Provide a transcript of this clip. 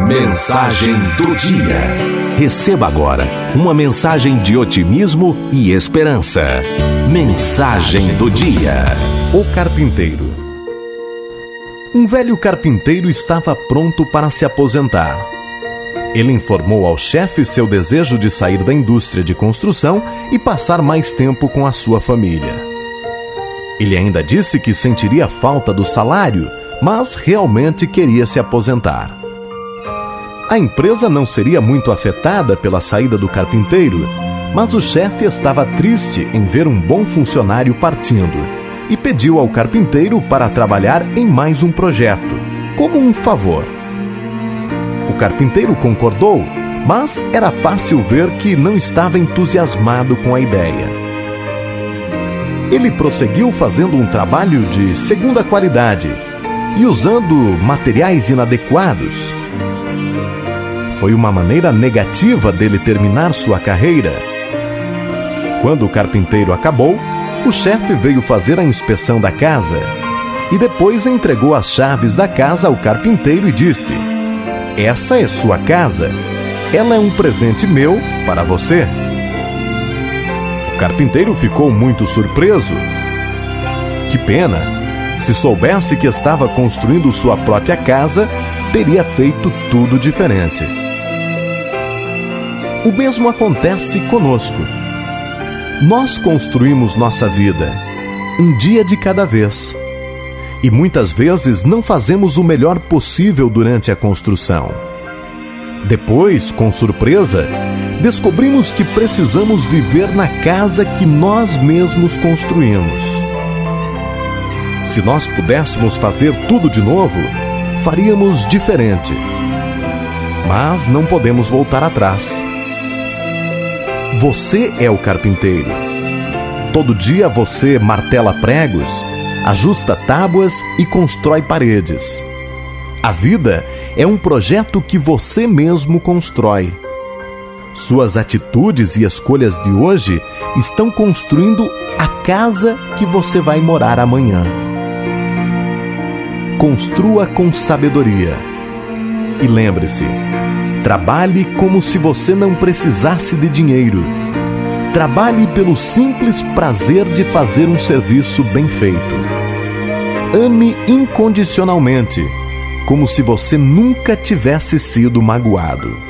Mensagem do dia. Receba agora uma mensagem de otimismo e esperança. Mensagem do dia. O carpinteiro. Um velho carpinteiro estava pronto para se aposentar. Ele informou ao chefe seu desejo de sair da indústria de construção e passar mais tempo com a sua família. Ele ainda disse que sentiria falta do salário, mas realmente queria se aposentar. A empresa não seria muito afetada pela saída do carpinteiro, mas o chefe estava triste em ver um bom funcionário partindo e pediu ao carpinteiro para trabalhar em mais um projeto, como um favor. O carpinteiro concordou, mas era fácil ver que não estava entusiasmado com a ideia. Ele prosseguiu fazendo um trabalho de segunda qualidade e usando materiais inadequados foi uma maneira negativa dele terminar sua carreira. Quando o carpinteiro acabou, o chefe veio fazer a inspeção da casa e depois entregou as chaves da casa ao carpinteiro e disse: Essa é sua casa. Ela é um presente meu para você. O carpinteiro ficou muito surpreso. Que pena! Se soubesse que estava construindo sua própria casa, teria feito tudo diferente. O mesmo acontece conosco. Nós construímos nossa vida, um dia de cada vez. E muitas vezes não fazemos o melhor possível durante a construção. Depois, com surpresa, descobrimos que precisamos viver na casa que nós mesmos construímos. Se nós pudéssemos fazer tudo de novo, faríamos diferente. Mas não podemos voltar atrás. Você é o carpinteiro. Todo dia você martela pregos, ajusta tábuas e constrói paredes. A vida é um projeto que você mesmo constrói. Suas atitudes e escolhas de hoje estão construindo a casa que você vai morar amanhã. Construa com sabedoria. E lembre-se, Trabalhe como se você não precisasse de dinheiro. Trabalhe pelo simples prazer de fazer um serviço bem feito. Ame incondicionalmente, como se você nunca tivesse sido magoado.